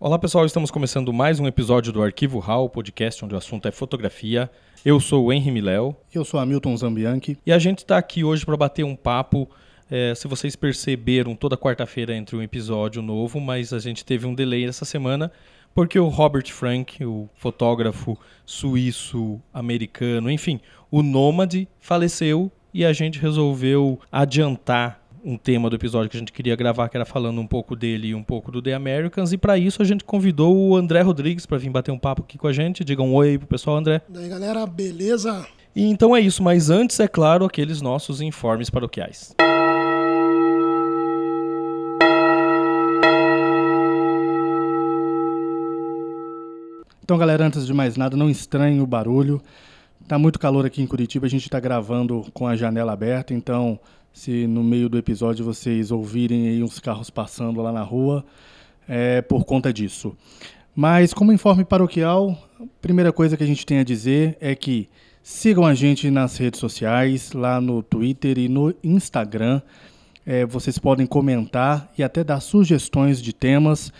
Olá pessoal, estamos começando mais um episódio do Arquivo RAW, podcast onde o assunto é fotografia. Eu sou o Henry Miléo. Eu sou Hamilton Zambianchi. E a gente está aqui hoje para bater um papo. É, se vocês perceberam, toda quarta-feira entre um episódio novo, mas a gente teve um delay essa semana porque o Robert Frank, o fotógrafo suíço-americano, enfim, o nômade, faleceu e a gente resolveu adiantar um tema do episódio que a gente queria gravar, que era falando um pouco dele e um pouco do The Americans. E para isso a gente convidou o André Rodrigues para vir bater um papo aqui com a gente. Diga um oi pro pessoal, André. E aí, galera, beleza? E então é isso, mas antes, é claro, aqueles nossos informes paroquiais. Então, galera, antes de mais nada, não estranhe o barulho. Tá muito calor aqui em Curitiba, a gente está gravando com a janela aberta, então se no meio do episódio vocês ouvirem aí uns carros passando lá na rua, é por conta disso. Mas como informe paroquial, a primeira coisa que a gente tem a dizer é que sigam a gente nas redes sociais, lá no Twitter e no Instagram. É, vocês podem comentar e até dar sugestões de temas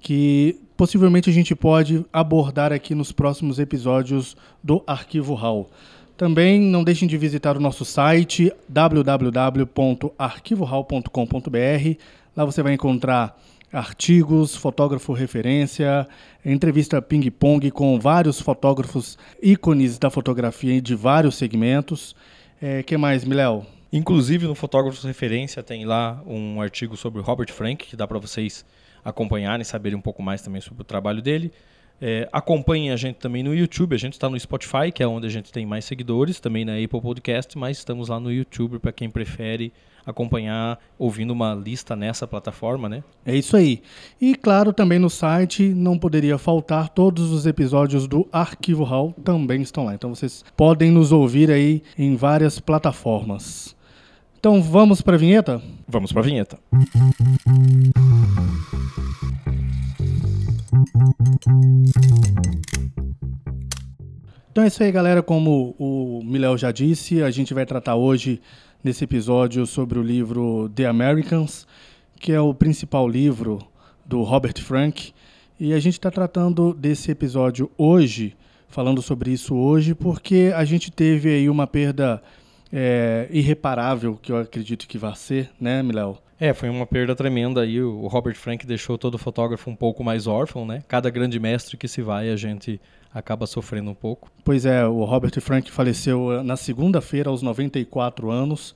que possivelmente a gente pode abordar aqui nos próximos episódios do Arquivo RAW. Também não deixem de visitar o nosso site www.arquivohall.com.br. Lá você vai encontrar artigos, fotógrafo referência, entrevista ping-pong com vários fotógrafos ícones da fotografia de vários segmentos. É, que mais, Miléo? Inclusive no Fotógrafos Referência tem lá um artigo sobre Robert Frank, que dá para vocês acompanharem, saberem um pouco mais também sobre o trabalho dele. É, acompanhem a gente também no YouTube, a gente está no Spotify, que é onde a gente tem mais seguidores, também na Apple Podcast, mas estamos lá no YouTube para quem prefere acompanhar ouvindo uma lista nessa plataforma, né? É isso aí. E claro, também no site não poderia faltar todos os episódios do Arquivo Hall também estão lá. Então vocês podem nos ouvir aí em várias plataformas. Então vamos para a vinheta? Vamos para a vinheta. Então é isso aí, galera. Como o Miléo já disse, a gente vai tratar hoje nesse episódio sobre o livro The Americans, que é o principal livro do Robert Frank. E a gente está tratando desse episódio hoje, falando sobre isso hoje, porque a gente teve aí uma perda é, irreparável, que eu acredito que vai ser, né, Miléo? É, foi uma perda tremenda aí. O Robert Frank deixou todo fotógrafo um pouco mais órfão, né? Cada grande mestre que se vai, a gente acaba sofrendo um pouco. Pois é, o Robert Frank faleceu eh, na segunda-feira, aos 94 anos.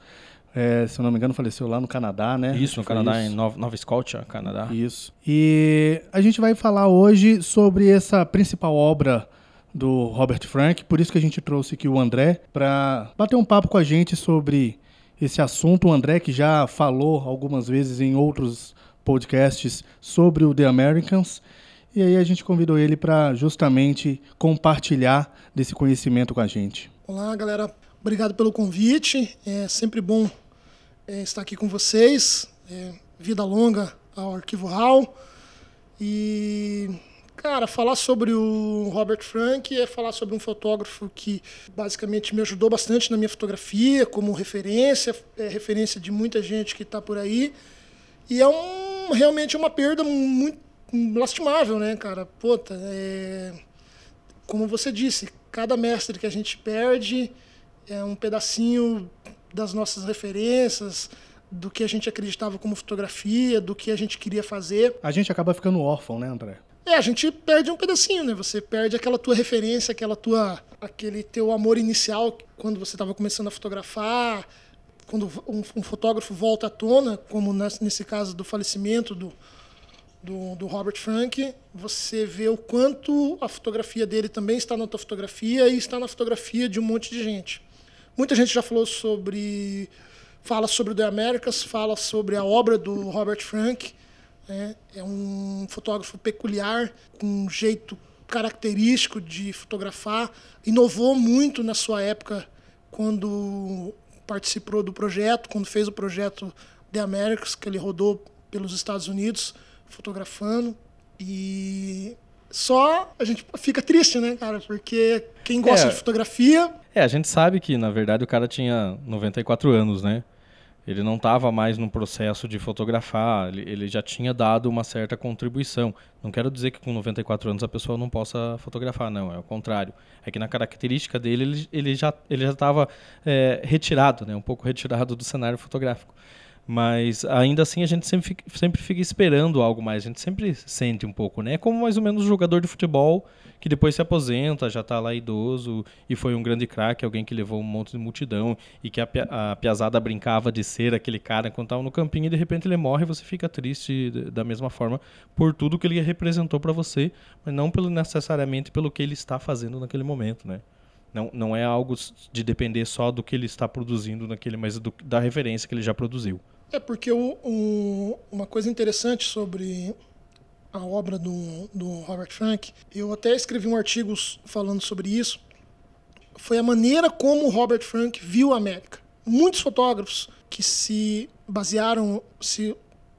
É, se eu não me engano, faleceu lá no Canadá, né? Isso, no Canadá, isso. em Nova, Nova Scotia, Canadá. Isso. E a gente vai falar hoje sobre essa principal obra do Robert Frank, por isso que a gente trouxe aqui o André para bater um papo com a gente sobre esse assunto. O André que já falou algumas vezes em outros podcasts sobre o The Americans. E aí a gente convidou ele para justamente compartilhar desse conhecimento com a gente. Olá, galera. Obrigado pelo convite. É sempre bom é, estar aqui com vocês. É, vida longa ao Arquivo RAW. E, cara, falar sobre o Robert Frank é falar sobre um fotógrafo que basicamente me ajudou bastante na minha fotografia, como referência, é referência de muita gente que está por aí. E é um, realmente uma perda muito lastimável, né, cara? Puta, é... como você disse, cada mestre que a gente perde é um pedacinho das nossas referências, do que a gente acreditava como fotografia, do que a gente queria fazer. A gente acaba ficando órfão, né, André? É, a gente perde um pedacinho, né? Você perde aquela tua referência, aquela tua, aquele teu amor inicial quando você estava começando a fotografar, quando um, um, fotógrafo volta à tona, como nesse caso do falecimento do, do, do, Robert Frank, você vê o quanto a fotografia dele também está na tua fotografia e está na fotografia de um monte de gente. Muita gente já falou sobre. fala sobre o The Americas, fala sobre a obra do Robert Frank. Né? É um fotógrafo peculiar, com um jeito característico de fotografar. Inovou muito na sua época, quando participou do projeto, quando fez o projeto The Americas, que ele rodou pelos Estados Unidos fotografando. E só a gente fica triste, né, cara? Porque quem gosta é, de fotografia. É, a gente sabe que, na verdade, o cara tinha 94 anos, né? Ele não estava mais no processo de fotografar, ele, ele, já tinha dado uma certa contribuição. Não quero dizer que com 94 anos a pessoa não possa fotografar, não, é o contrário. É que na característica dele ele, ele já estava é, retirado, né, um pouco retirado do cenário fotográfico. Mas ainda assim a gente sempre fica, sempre fica esperando algo mais. A gente sempre sente um pouco, né? É como mais ou menos o jogador de futebol que depois se aposenta, já está lá idoso e foi um grande craque, alguém que levou um monte de multidão e que a, a piazada brincava de ser aquele cara enquanto estava no campinho e de repente ele morre e você fica triste da mesma forma por tudo que ele representou para você, mas não pelo, necessariamente pelo que ele está fazendo naquele momento, né? Não, não é algo de depender só do que ele está produzindo naquele, mas do, da referência que ele já produziu. É porque o, o, uma coisa interessante sobre a obra do, do Robert Frank, eu até escrevi um artigo falando sobre isso, foi a maneira como o Robert Frank viu a América. Muitos fotógrafos que se basearam, se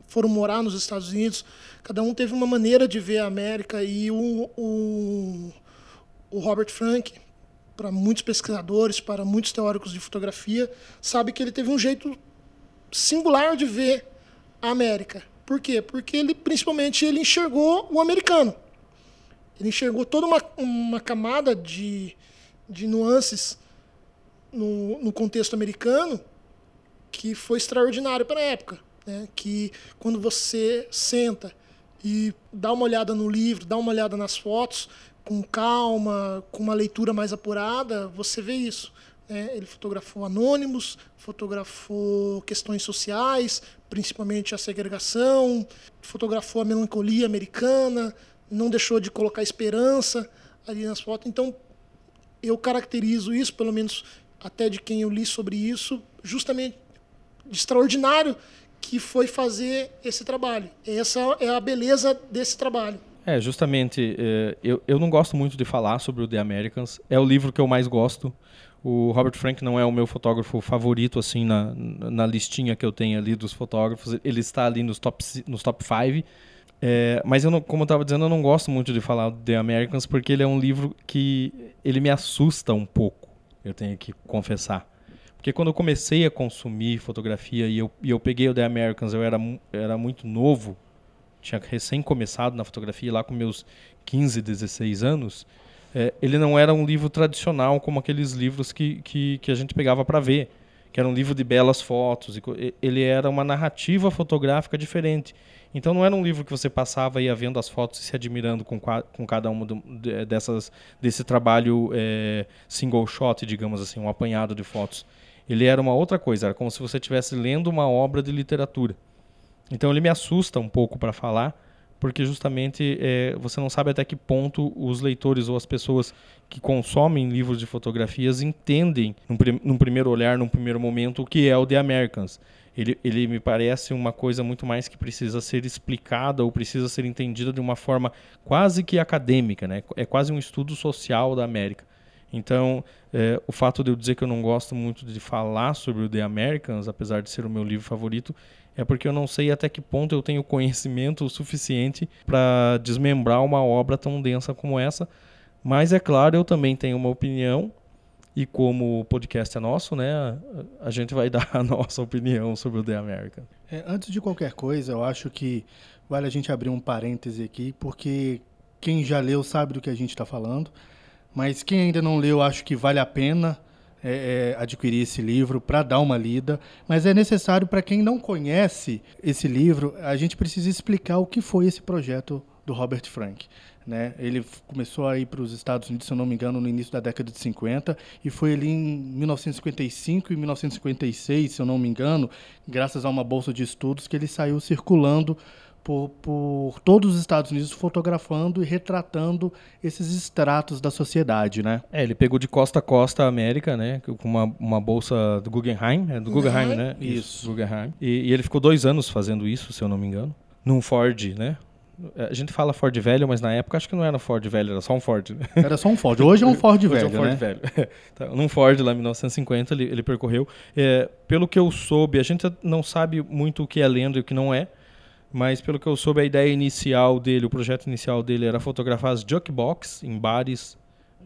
foram morar nos Estados Unidos, cada um teve uma maneira de ver a América e o, o, o Robert Frank, para muitos pesquisadores, para muitos teóricos de fotografia, sabe que ele teve um jeito singular de ver a América. Por quê? Porque ele, principalmente, ele enxergou o americano. Ele enxergou toda uma, uma camada de, de nuances no, no contexto americano que foi extraordinário para a época. Né? Que quando você senta e dá uma olhada no livro, dá uma olhada nas fotos, com calma, com uma leitura mais apurada, você vê isso. Né? Ele fotografou anônimos, fotografou questões sociais, principalmente a segregação, fotografou a melancolia americana, não deixou de colocar esperança ali nas fotos. Então, eu caracterizo isso, pelo menos até de quem eu li sobre isso, justamente de extraordinário que foi fazer esse trabalho. Essa é a beleza desse trabalho. É, justamente, é, eu, eu não gosto muito de falar sobre o The Americans. É o livro que eu mais gosto. O Robert Frank não é o meu fotógrafo favorito, assim, na, na listinha que eu tenho ali dos fotógrafos. Ele está ali nos top, nos top five. É, mas eu não, como eu estava dizendo, eu não gosto muito de falar do The Americans porque ele é um livro que ele me assusta um pouco, eu tenho que confessar. Porque quando eu comecei a consumir fotografia e eu, e eu peguei o The Americans, eu era, era muito novo, tinha recém começado na fotografia lá com meus 15, 16 anos, é, ele não era um livro tradicional como aqueles livros que, que, que a gente pegava para ver, que era um livro de belas fotos. Ele era uma narrativa fotográfica diferente. Então não era um livro que você passava e ia vendo as fotos e se admirando com, com cada uma dessas desse trabalho é, single shot, digamos assim, um apanhado de fotos. Ele era uma outra coisa, era como se você estivesse lendo uma obra de literatura. Então ele me assusta um pouco para falar, porque justamente é, você não sabe até que ponto os leitores ou as pessoas que consomem livros de fotografias entendem, num, num primeiro olhar, num primeiro momento, o que é o The Americans. Ele, ele me parece uma coisa muito mais que precisa ser explicada ou precisa ser entendida de uma forma quase que acadêmica, né? É quase um estudo social da América. Então, é, o fato de eu dizer que eu não gosto muito de falar sobre o The Americans, apesar de ser o meu livro favorito, é porque eu não sei até que ponto eu tenho conhecimento suficiente para desmembrar uma obra tão densa como essa. Mas é claro, eu também tenho uma opinião e como o podcast é nosso, né, a gente vai dar a nossa opinião sobre o The American. É, antes de qualquer coisa, eu acho que vale a gente abrir um parêntese aqui, porque quem já leu sabe do que a gente está falando, mas quem ainda não leu, acho que vale a pena é, é, adquirir esse livro para dar uma lida, mas é necessário para quem não conhece esse livro, a gente precisa explicar o que foi esse projeto do Robert Frank. Né? Ele começou a ir para os Estados Unidos, se eu não me engano, no início da década de 50, e foi ali em 1955 e 1956, se eu não me engano, graças a uma bolsa de estudos, que ele saiu circulando por, por todos os Estados Unidos fotografando e retratando esses estratos da sociedade, né? É, ele pegou de costa a costa a América, né? Com uma, uma bolsa do Guggenheim, é do Guggenheim, né? Isso. isso. Guggenheim. E, e, ele ficou dois anos fazendo isso, se eu não me engano. Num Ford, né? A gente fala Ford velho, mas na época acho que não era Ford velho, era só um Ford. Né? Era só um Ford. Hoje é um Ford velho, é um Ford né? velho. Tá, num Ford lá em 1950 ele, ele percorreu. É, pelo que eu soube, a gente não sabe muito o que é lenda e o que não é, mas pelo que eu soube, a ideia inicial dele, o projeto inicial dele era fotografar as jukebox em bares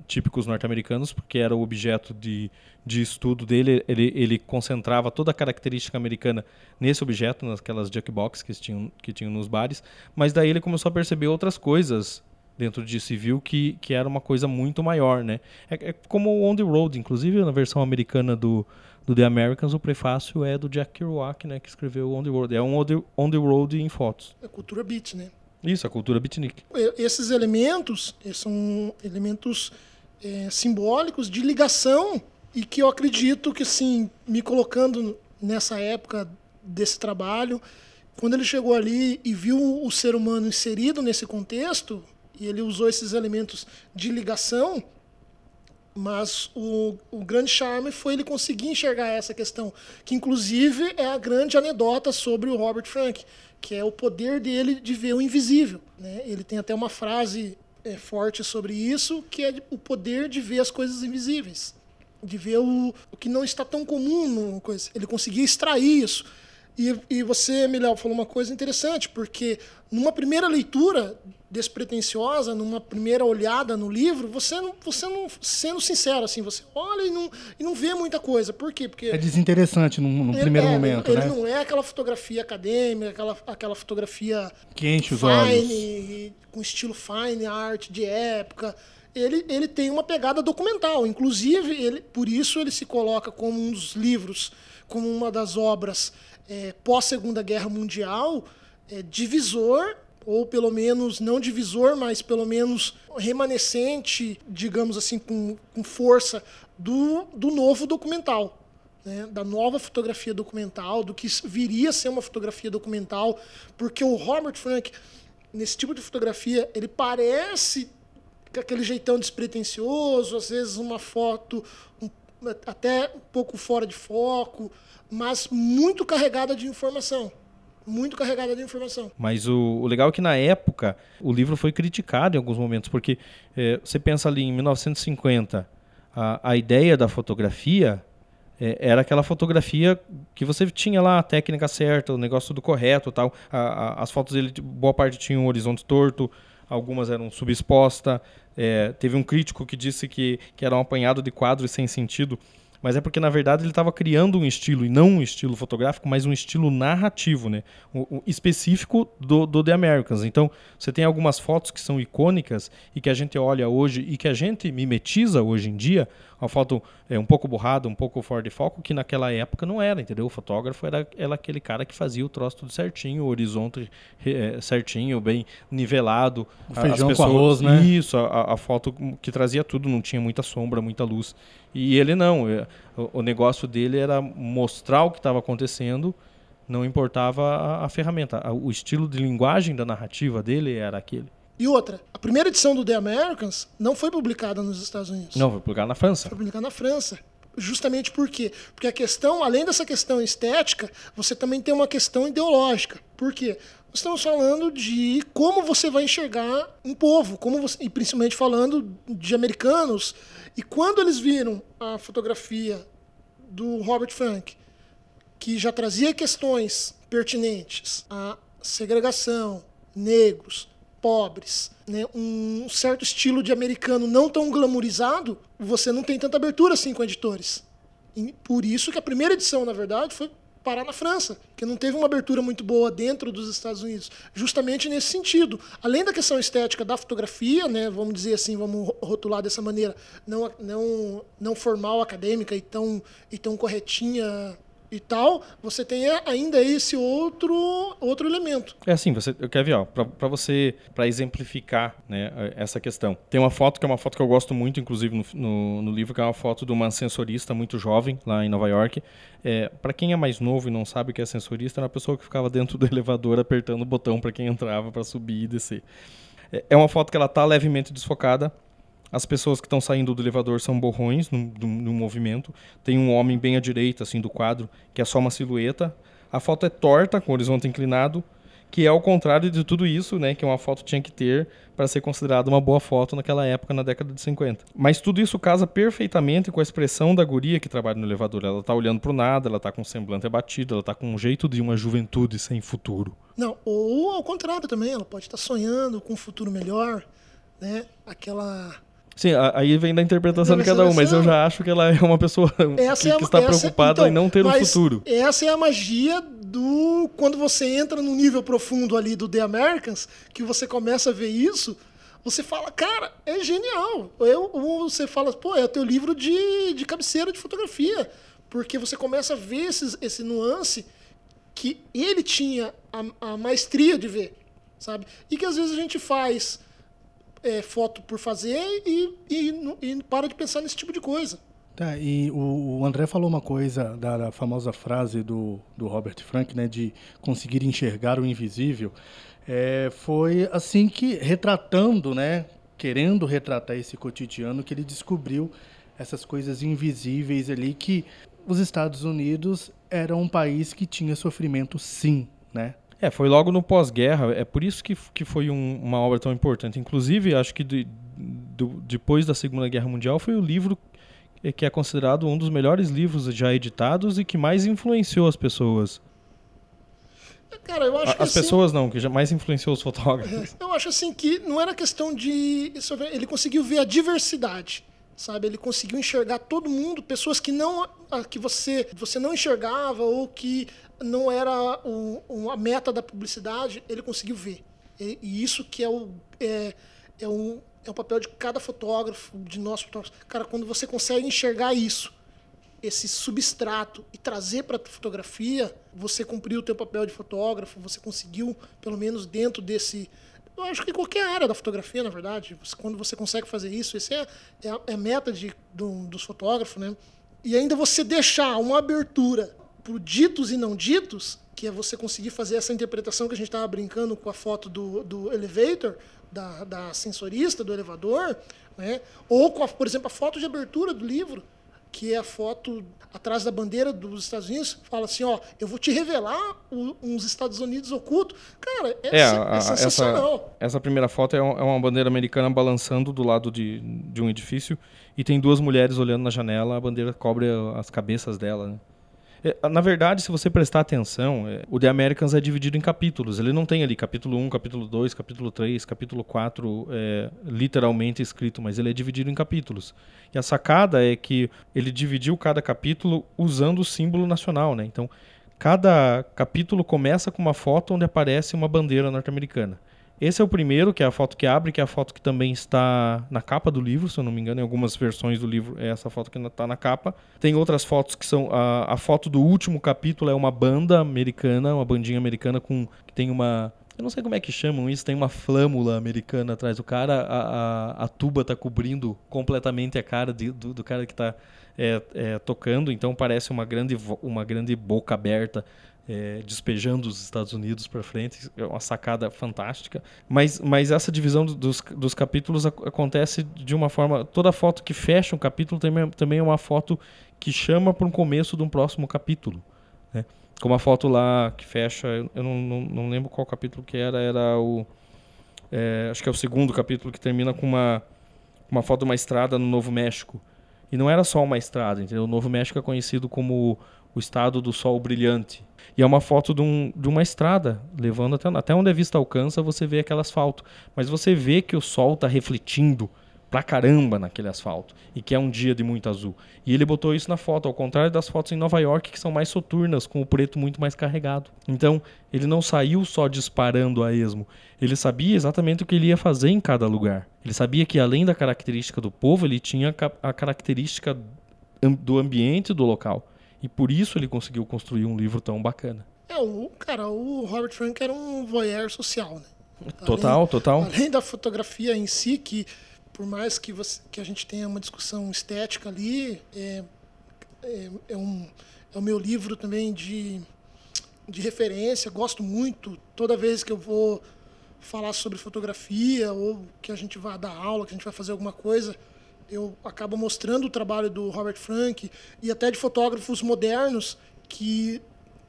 típicos norte-americanos, porque era o objeto de, de estudo dele. Ele, ele concentrava toda a característica americana nesse objeto, naquelas jukebox que tinham, que tinham nos bares. Mas daí ele começou a perceber outras coisas dentro disso e viu que, que era uma coisa muito maior, né? É, é como o On The Road, inclusive na versão americana do, do The Americans, o prefácio é do Jack Kerouac, né? Que escreveu On The Road. É um On The, Road em fotos. É cultura beat, né? Isso, a cultura beatnik. Esses elementos são elementos é, simbólicos de ligação e que eu acredito que, assim, me colocando nessa época desse trabalho, quando ele chegou ali e viu o ser humano inserido nesse contexto, e ele usou esses elementos de ligação, mas o, o grande charme foi ele conseguir enxergar essa questão, que inclusive é a grande anedota sobre o Robert Frank, que é o poder dele de ver o invisível. Né? Ele tem até uma frase é, forte sobre isso, que é o poder de ver as coisas invisíveis, de ver o, o que não está tão comum numa coisa. Ele conseguia extrair isso. E, e você, Miléo, falou uma coisa interessante, porque numa primeira leitura despretensiosa, numa primeira olhada no livro, você não, você não sendo sincero assim, você olha e não, e não vê muita coisa. Por quê? Porque é desinteressante no, primeiro é, momento, ele né? não é aquela fotografia acadêmica, aquela, aquela fotografia que enche os fine, olhos, com estilo fine art de época. Ele, ele tem uma pegada documental, inclusive ele, por isso ele se coloca como um dos livros, como uma das obras é, pós Segunda Guerra Mundial, é, divisor ou pelo menos não divisor, mas pelo menos remanescente, digamos assim, com, com força do, do novo documental. Né, da nova fotografia documental, do que viria a ser uma fotografia documental, porque o Robert Frank, nesse tipo de fotografia, ele parece aquele jeitão despretensioso, às vezes uma foto um, até um pouco fora de foco, mas muito carregada de informação muito carregada de informação. Mas o, o, legal é que na época o livro foi criticado em alguns momentos, porque é, você pensa ali em 1950, a, a ideia da fotografia é, era aquela fotografia que você tinha lá a técnica certa, o negócio tudo correto, tal. A, a, as fotos dele, boa parte tinham um horizonte torto, algumas eram subexposta. É, teve um crítico que disse que, que era um apanhado de quadros sem sentido mas é porque na verdade ele estava criando um estilo, e não um estilo fotográfico, mas um estilo narrativo, né? O, o específico do, do, The Americans. Então, você tem algumas fotos que são icônicas e que a gente olha hoje e que a gente mimetiza hoje em dia, foto é, um pouco borrada, um pouco fora de foco, que naquela época não era, entendeu? O fotógrafo era, era aquele cara que fazia o troço tudo certinho, o horizonte é, certinho, bem nivelado. O feijão pessoas, com arroz, né? Isso, a, a, foto que trazia tudo, não tinha muita sombra, muita luz. E ele não, é, o, o negócio dele era mostrar o que estava acontecendo, não importava a, a ferramenta. O estilo de linguagem da narrativa dele era aquele. E outra, a primeira edição do The Americans não foi publicada nos Estados Unidos. Não, foi publicada na França. Foi publicada na França. Justamente por quê? Porque a questão, além dessa questão estética, você também tem uma questão ideológica. Por quê? Estamos falando de como você vai enxergar um povo, como você, e principalmente falando de americanos. E quando eles viram a fotografia do Robert Frank, que já trazia questões pertinentes à segregação, negros, pobres, né, um certo estilo de americano não tão glamourizado, você não tem tanta abertura assim com editores. E por isso que a primeira edição, na verdade, foi parar na França, que não teve uma abertura muito boa dentro dos Estados Unidos, justamente nesse sentido. Além da questão estética da fotografia, né, vamos dizer assim, vamos rotular dessa maneira, não, não, não formal, acadêmica e tão, e tão corretinha e tal, você tem ainda esse outro outro elemento. É assim, você, eu quero ver, ó, para você, para exemplificar, né, essa questão. Tem uma foto que é uma foto que eu gosto muito, inclusive no, no, no livro, que é uma foto de uma sensorista muito jovem lá em Nova York. É, para quem é mais novo e não sabe o que é sensorista, era uma pessoa que ficava dentro do elevador apertando o botão para quem entrava para subir e descer. É, é uma foto que ela tá levemente desfocada as pessoas que estão saindo do elevador são borrões no, no, no, movimento. Tem um homem bem à direita, assim, do quadro, que é só uma silhueta. A foto é torta, com o horizonte inclinado, que é ao contrário de tudo isso, né, que uma foto tinha que ter para ser considerada uma boa foto naquela época, na década de 50. Mas tudo isso casa perfeitamente com a expressão da guria que trabalha no elevador. Ela está olhando para o nada, ela está com um semblante abatido, ela está com um jeito de uma juventude sem futuro. Não, ou ao contrário também, ela pode estar tá sonhando com um futuro melhor, né? Aquela Sim, aí vem da interpretação de cada um, mas eu já acho que ela é uma pessoa que, é que está preocupada então, em não ter um futuro. Essa é a magia do quando você entra no nível profundo ali do The Americans, que você começa a ver isso, você fala, cara, é genial. Eu, você fala, pô, é o teu livro de, de cabeceira de fotografia. Porque você começa a ver esses, esse nuance que ele tinha a, a maestria de ver, sabe? E que às vezes a gente faz é, foto por fazer e, e, e, para de pensar nesse tipo de coisa. Tá, e o, o André falou uma coisa da, da, famosa frase do, do Robert Frank, né, de conseguir enxergar o invisível. É, foi assim que, retratando, né, querendo retratar esse cotidiano, que ele descobriu essas coisas invisíveis ali que os Estados Unidos era um país que tinha sofrimento sim, né? É, foi logo no pós-guerra, é por isso que, que foi um, uma obra tão importante. Inclusive, acho que de, depois da Segunda Guerra Mundial foi o livro que é considerado um dos melhores livros já editados e que mais influenciou as pessoas. Cara, eu acho a, que As assim, pessoas não, que já mais influenciou os fotógrafos. É, eu acho assim que não era questão de. Ele conseguiu ver a diversidade sabe? Ele conseguiu enxergar todo mundo, pessoas que não que você você não enxergava ou que não era um, a meta da publicidade, ele conseguiu ver. E, e isso que é o é, é, um, é o papel de cada fotógrafo, de nós fotógrafos. Cara, quando você consegue enxergar isso, esse substrato e trazer para a fotografia, você cumpriu o teu papel de fotógrafo, você conseguiu, pelo menos dentro desse eu acho que qualquer área da fotografia, na verdade, quando você consegue fazer isso, essa é, é, é a meta de, do, dos fotógrafos, né? E ainda você deixar uma abertura para ditos e não ditos, que é você conseguir fazer essa interpretação que a gente estava brincando com a foto do, do elevator, da, da sensorista, do elevador, né? ou a, por exemplo, a foto de abertura do livro, que é a foto atrás da bandeira dos Estados Unidos, fala assim, ó, eu vou te revelar o, uns Estados Unidos ocultos. Cara, é, é, a, é sensacional. Essa, essa, primeira foto é, é, uma bandeira americana balançando do lado de, de um edifício e tem duas mulheres olhando na janela, a bandeira cobre as cabeças dela, né? É, na verdade, se você prestar atenção, é, o The Americans é dividido em capítulos. Ele não tem ali capítulo 1, capítulo 2, capítulo 3, capítulo 4 é, literalmente escrito, mas ele é dividido em capítulos. E a sacada é que ele dividiu cada capítulo usando o símbolo nacional, né? Então, cada capítulo começa com uma foto onde aparece uma bandeira norte-americana. Esse é o primeiro, que é a foto que abre, que é a foto que também está na capa do livro, se eu não me engano, em algumas versões do livro é essa foto que está na capa. Tem outras fotos que são. A, a foto do último capítulo é uma banda americana, uma bandinha americana com. que tem uma. Eu não sei como é que chamam isso, tem uma flâmula americana atrás do cara, a, a, a tuba está cobrindo completamente a cara de, do, do, cara que está é, é, tocando, então parece uma grande, uma grande boca aberta é, despejando os Estados Unidos para frente, é uma sacada fantástica. Mas, mas essa divisão dos, dos capítulos acontece de uma forma. Toda foto que fecha um capítulo também, também é uma foto que chama para um começo de um próximo capítulo. Né? Como a foto lá que fecha, eu não, não, não lembro qual capítulo que era, era o. É, acho que é o segundo capítulo que termina com uma, uma foto de uma estrada no Novo México. E não era só uma estrada, entendeu? O Novo México é conhecido como o estado do sol brilhante. E é uma foto de, um, de uma estrada, levando até, até onde a vista alcança, você vê aquele asfalto. Mas você vê que o sol está refletindo pra caramba naquele asfalto. E que é um dia de muito azul. E ele botou isso na foto, ao contrário das fotos em Nova York, que são mais soturnas, com o preto muito mais carregado. Então, ele não saiu só disparando a esmo. Ele sabia exatamente o que ele ia fazer em cada lugar. Ele sabia que, além da característica do povo, ele tinha a característica do ambiente do local. E por isso ele conseguiu construir um livro tão bacana. É, o cara, o Robert Frank era um voyeur social, né? Total, além, total. Além da fotografia em si, que por mais que, você, que a gente tenha uma discussão estética ali, é, é, é, um, é o meu livro também de, de referência, gosto muito. Toda vez que eu vou falar sobre fotografia ou que a gente vai dar aula, que a gente vai fazer alguma coisa, eu acabo mostrando o trabalho do Robert Frank e até de fotógrafos modernos que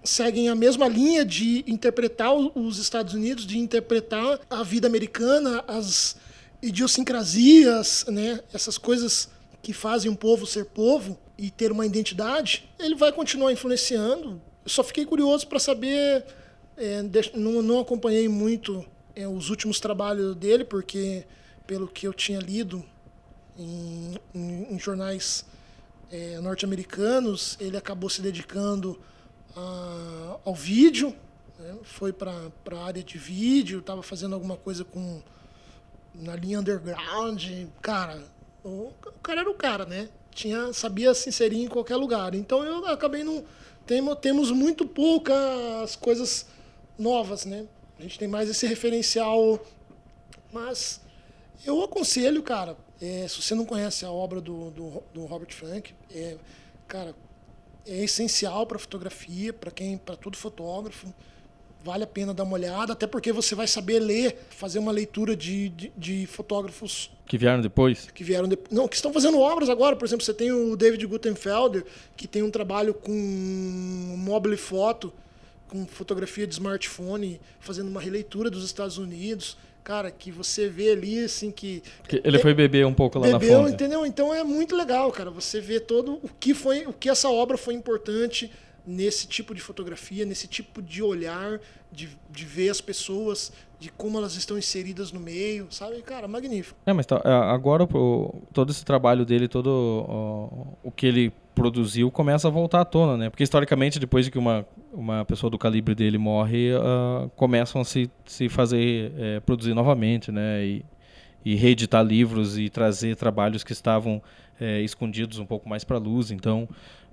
seguem a mesma linha de interpretar os Estados Unidos, de interpretar a vida americana, as idiosincrasias, né, essas coisas que fazem um povo ser povo e ter uma identidade, ele vai continuar influenciando. Eu só fiquei curioso para saber, é, não, não, acompanhei muito é, os últimos trabalhos dele, porque pelo que eu tinha lido em, em, em jornais é, norte-americanos, ele acabou se dedicando a, ao vídeo, né? foi para a área de vídeo, estava fazendo alguma coisa com na linha underground. Cara, o, o cara era o cara, né? Tinha, sabia se inserir em qualquer lugar. Então eu acabei não. Temo, temos muito poucas coisas novas, né? A gente tem mais esse referencial. Mas eu aconselho, cara, é, se você não conhece a obra do, do, do Robert Frank, é, cara, é essencial para fotografia, para quem, para todo fotógrafo. Vale a pena dar uma olhada, até porque você vai saber ler, fazer uma leitura de, de, de fotógrafos que vieram depois? Que vieram depois. Não, que estão fazendo obras agora. Por exemplo, você tem o David Gutenfelder, que tem um trabalho com mobile foto, com fotografia de smartphone, fazendo uma releitura dos Estados Unidos cara, que você vê ali, assim, que... que ele é, foi beber um pouco lá bebeu, na fonte. entendeu? Então é muito legal, cara, você vê todo o que foi, o que essa obra foi importante nesse tipo de fotografia, nesse tipo de olhar, de, de ver as pessoas, de como elas estão inseridas no meio, sabe? Cara, magnífico. É, mas tá, é, agora todo esse trabalho dele, todo o, o que ele produziu começa a voltar à tona, né? Porque historicamente, depois de que uma, uma pessoa do calibre dele morre, uh, começam a se, se fazer, é, produzir novamente, né? E, e reeditar livros e trazer trabalhos que estavam é, escondidos um pouco mais para a luz. Então,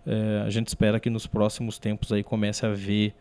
é, a gente espera que nos próximos tempos aí comece a ver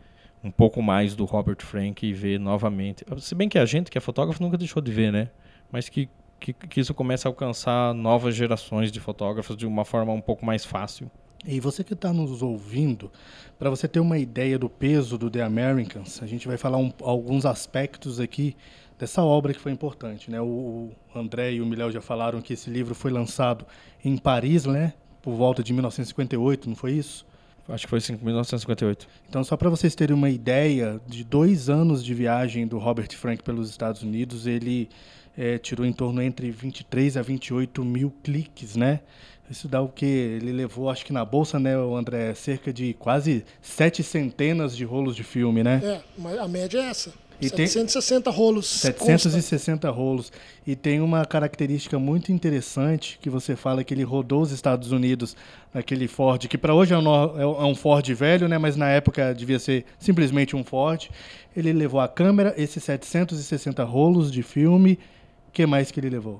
um pouco mais do Robert Frank e ver novamente. Se bem que a gente que é fotógrafo nunca deixou de ver, né? Mas que que, que isso comece a alcançar novas gerações de fotógrafos de uma forma um pouco mais fácil. E você que está nos ouvindo, para você ter uma ideia do peso do The Americans, a gente vai falar um, alguns aspectos aqui dessa obra que foi importante. Né? O, André e o Miléo já falaram que esse livro foi lançado em Paris, né? por volta de 1958, não foi isso? Acho que foi em 1958. Então, só para vocês terem uma ideia, de dois anos de viagem do Robert Frank pelos Estados Unidos, ele é, tirou em torno entre 23 a 28 mil cliques, né? Isso dá o que? Ele levou, acho que na bolsa, né, André, cerca de quase sete centenas de rolos de filme, né? É, mas a média é essa. E 760 tem rolos. 760 consta. rolos. E tem uma característica muito interessante que você fala que ele rodou os Estados Unidos naquele Ford, que para hoje é, é, é um Ford velho, né? mas na época devia ser simplesmente um Ford. Ele levou a câmera, esses 760 rolos de filme o que mais que ele levou?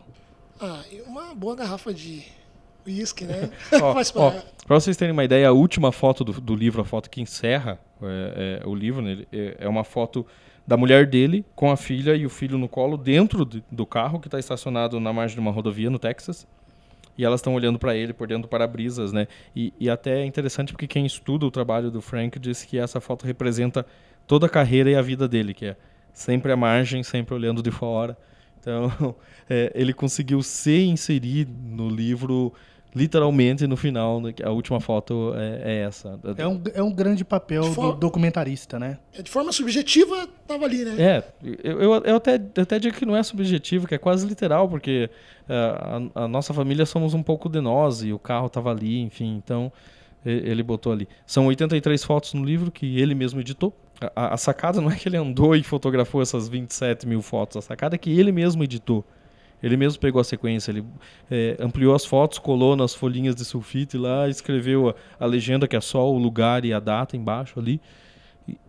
Ah, uma boa garrafa de uísque, né? Para vocês terem uma ideia, a última foto do, do livro, a foto que encerra é, é, o livro, né, é, é, uma foto da mulher dele com a filha e o filho no colo dentro do, do carro que está estacionado na margem de uma rodovia no Texas. E elas estão olhando para ele por dentro do para-brisas, né? E, e até é interessante porque quem estuda o trabalho do Frank diz que essa foto representa toda a carreira e a vida dele, que é sempre à margem, sempre olhando de fora. Então, é, ele conseguiu se inserir no livro literalmente no final. Né, a última foto é, é essa. É um, é um grande papel do documentarista, né? É, de forma subjetiva, estava ali, né? É, eu, eu, eu, até, eu até digo que não é subjetivo, que é quase literal, porque é, a, a, nossa família somos um pouco de nós e o carro estava ali, enfim, então ele botou ali. São 83 fotos no livro que ele mesmo editou. A, a, sacada não é que ele andou e fotografou essas 27 mil fotos, a sacada é que ele mesmo editou. Ele mesmo pegou a sequência, ele é, ampliou as fotos, colou nas folhinhas de sulfite lá, escreveu a, a, legenda que é só o lugar e a data embaixo ali.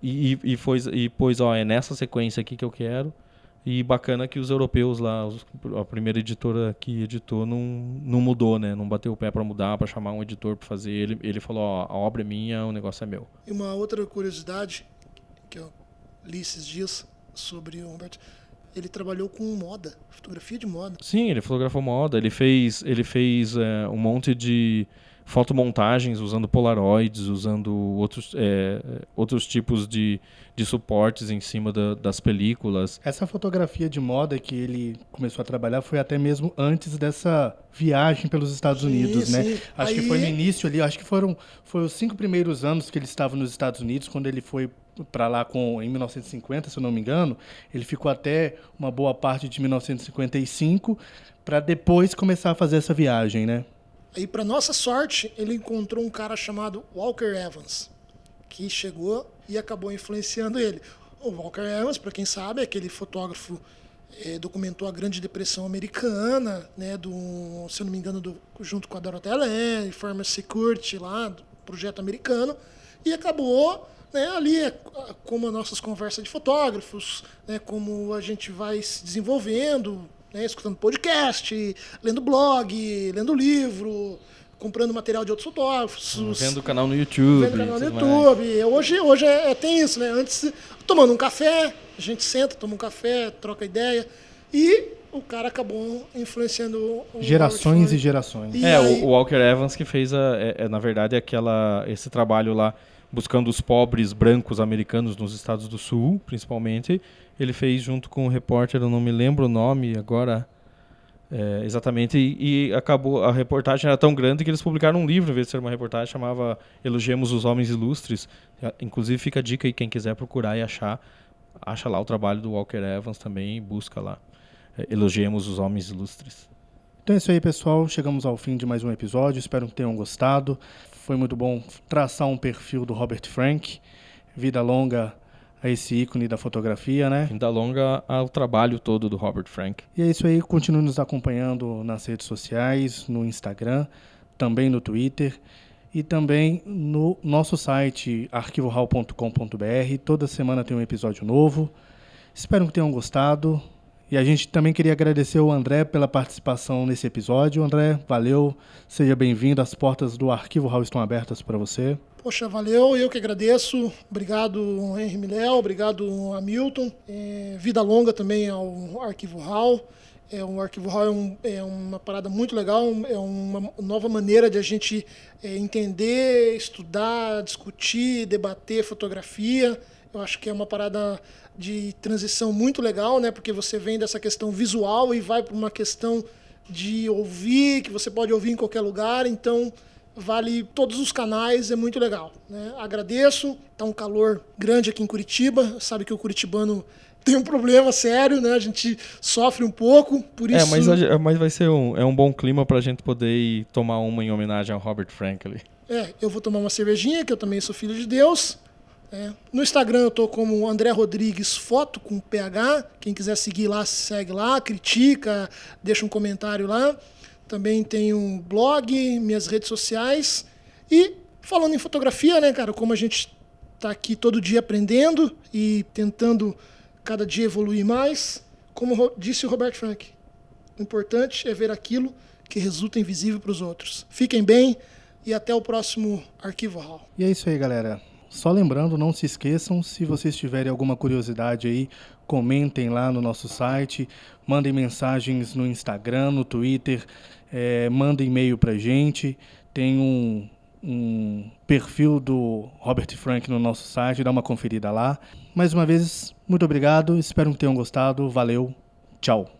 E, e, e, foi, e pôs, ó, é nessa sequência aqui que eu quero. E bacana que os europeus lá, os, a primeira editora que editou, não, não mudou, né? Não bateu o pé para mudar, para chamar um editor para fazer. Ele, ele falou: ó, a obra é minha, o negócio é meu. E uma outra curiosidade que eu li esses dias sobre o Humberto, ele trabalhou com moda, fotografia de moda. Sim, ele fotografou moda, ele fez, ele fez é, um monte de fotomontagens usando polaroids, usando outros, é, outros tipos de, de suportes em cima da, das películas. Essa fotografia de moda que ele começou a trabalhar foi até mesmo antes dessa viagem pelos Estados Unidos, sim, né? Sim. Acho Aí... que foi no início ali, acho que foram foi os cinco primeiros anos que ele estava nos Estados Unidos, quando ele foi para lá com em 1950, se eu não me engano, ele ficou até uma boa parte de 1955 para depois começar a fazer essa viagem, né? Aí, para nossa sorte, ele encontrou um cara chamado Walker Evans, que chegou e acabou influenciando ele. O Walker Evans, para quem sabe, é aquele fotógrafo é, documentou a Grande Depressão Americana, né, do, se eu não me engano, do, junto com a Dorothea Lange, Pharmacy Security lá, do projeto americano, e acabou né, ali, é, como as nossas conversas de fotógrafos, né, como a gente vai se desenvolvendo, né, escutando podcast, lendo blog, lendo livro, comprando material de outros fotógrafos. Vendo o canal no YouTube. Vendo o canal no YouTube. Hoje, hoje é, é, tem isso, né? Antes, tomando um café, a gente senta, toma um café, troca ideia. E o cara acabou influenciando gerações e gerações. E é, aí... o Walker Evans que fez a, é, é, na verdade aquela esse trabalho lá buscando os pobres brancos americanos nos estados do sul, principalmente. Ele fez junto com um repórter, eu não me lembro o nome agora, é, exatamente, e, e, acabou a reportagem era tão grande que eles publicaram um livro, em vez de ser uma reportagem, chamava Elogiemos os Homens Ilustres. Inclusive fica a dica aí quem quiser procurar e achar, acha lá o trabalho do Walker Evans também busca lá. É, Elogiemos os Homens Ilustres. Então é isso aí, pessoal. Chegamos ao fim de mais um episódio. Espero que tenham gostado. Foi muito bom traçar um perfil do Robert Frank. Vida longa a esse ícone da fotografia, né? Vida longa ao trabalho todo do Robert Frank. E é isso aí, continue nos acompanhando nas redes sociais, no Instagram, também no Twitter e também no nosso site arquivohall.com.br. Toda semana tem um episódio novo. Espero que tenham gostado. E a gente também queria agradecer o André pela participação nesse episódio. André, valeu. Seja bem-vindo. As portas do Arquivo Hall estão abertas para você. Poxa, valeu, eu que agradeço. Obrigado, Henry Miléo, obrigado, Hamilton. É, vida longa também ao Arquivo Hall. É, um Arquivo Hall é, um, é, uma parada muito legal, é uma nova maneira de a gente é, entender, estudar, discutir, debater fotografia. Eu acho que é uma parada de transição muito legal, né? Porque você vem dessa questão visual e vai para uma questão de ouvir, que você pode ouvir em qualquer lugar. Então, vale todos os canais, é muito legal. Né? Agradeço, está um calor grande aqui em Curitiba, sabe que o curitibano tem um problema sério, né? A gente sofre um pouco, por é, isso... É, mas, mas vai ser um, é um bom clima para a gente poder ir tomar uma em homenagem ao Robert Franklin. É, eu vou tomar uma cervejinha, que eu também sou filho de Deus. É. No Instagram eu tô como André Rodrigues Foto com PH. Quem quiser seguir lá, segue lá, critica, deixa um comentário lá. Também tem um blog, minhas redes sociais. E falando em fotografia, né, cara, como a gente está aqui todo dia aprendendo e tentando cada dia evoluir mais, como disse o Robert Frank, o importante é ver aquilo que resulta invisível para os outros. Fiquem bem e até o próximo Arquivo Hall. E é isso aí, galera. Só lembrando, não se esqueçam, se vocês tiverem alguma curiosidade aí, comentem lá no nosso site, mandem mensagens no Instagram, no Twitter, é, manda e-mail para gente. Tem um, um perfil do Robert Frank no nosso site, dá uma conferida lá. Mais uma vez, muito obrigado, espero que tenham gostado. Valeu, tchau.